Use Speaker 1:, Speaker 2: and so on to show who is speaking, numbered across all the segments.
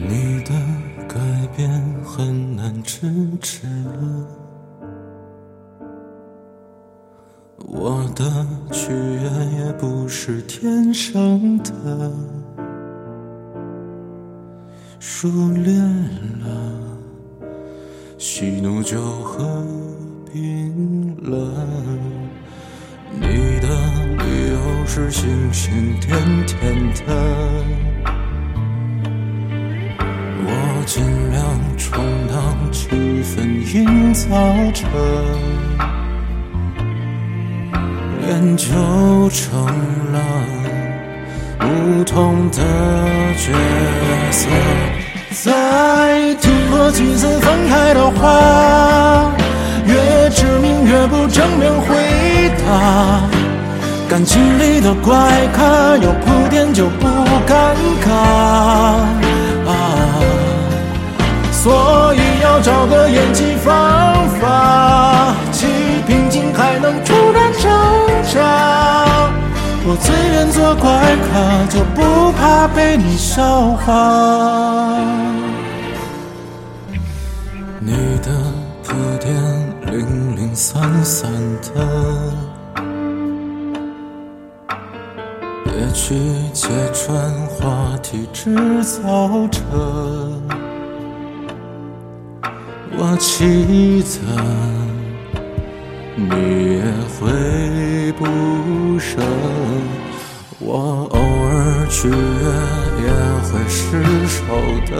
Speaker 1: 你的改变很难支持了，我的取悦也不是天生的，熟练了，喜怒就合并了。你的理由是星星点点的。尽量充当气氛营造者，练就成了不同的角色。再听过几次分开的话，越致命越不正面回答。感情里的怪咖，有铺垫就不尴尬。所以要找个演技方法，既平静还能突然挣扎。我自愿做怪咖，就不怕被你笑话。你的铺垫零零散散的，别去揭穿话题制造者。我记得，你也会不舍。我偶尔去也会失手的。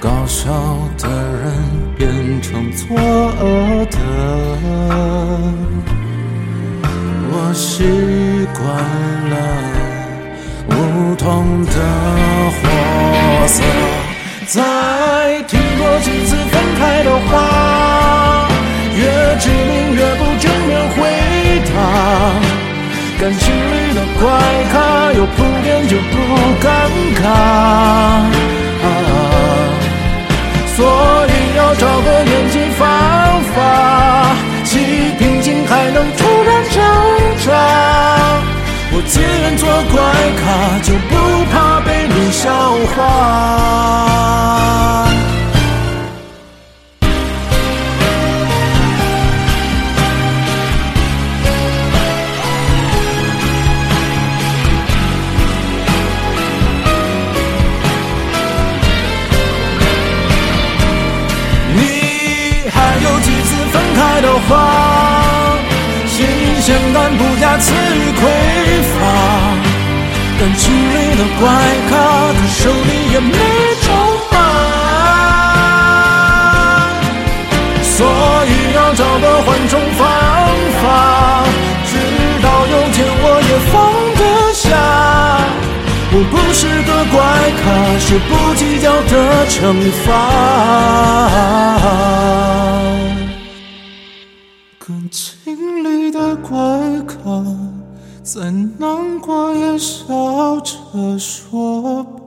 Speaker 1: 搞笑的人变成作恶的，我习惯了同的货色。再听过几次分开的话，越致命越不正面回答。感情里的怪咖，有铺垫就不尴尬。所以要找个演技方法，既平静还能突然挣。我自愿做怪咖，就不怕被你笑话。你还有几次分开的话，新鲜感不加词语匮，感情里的怪咖，可手里也没筹码，所以要找个缓冲方法，直到有天我也放得下。我不是个怪咖，是不计较的惩罚。感情里的怪咖，再难过也笑着说吧。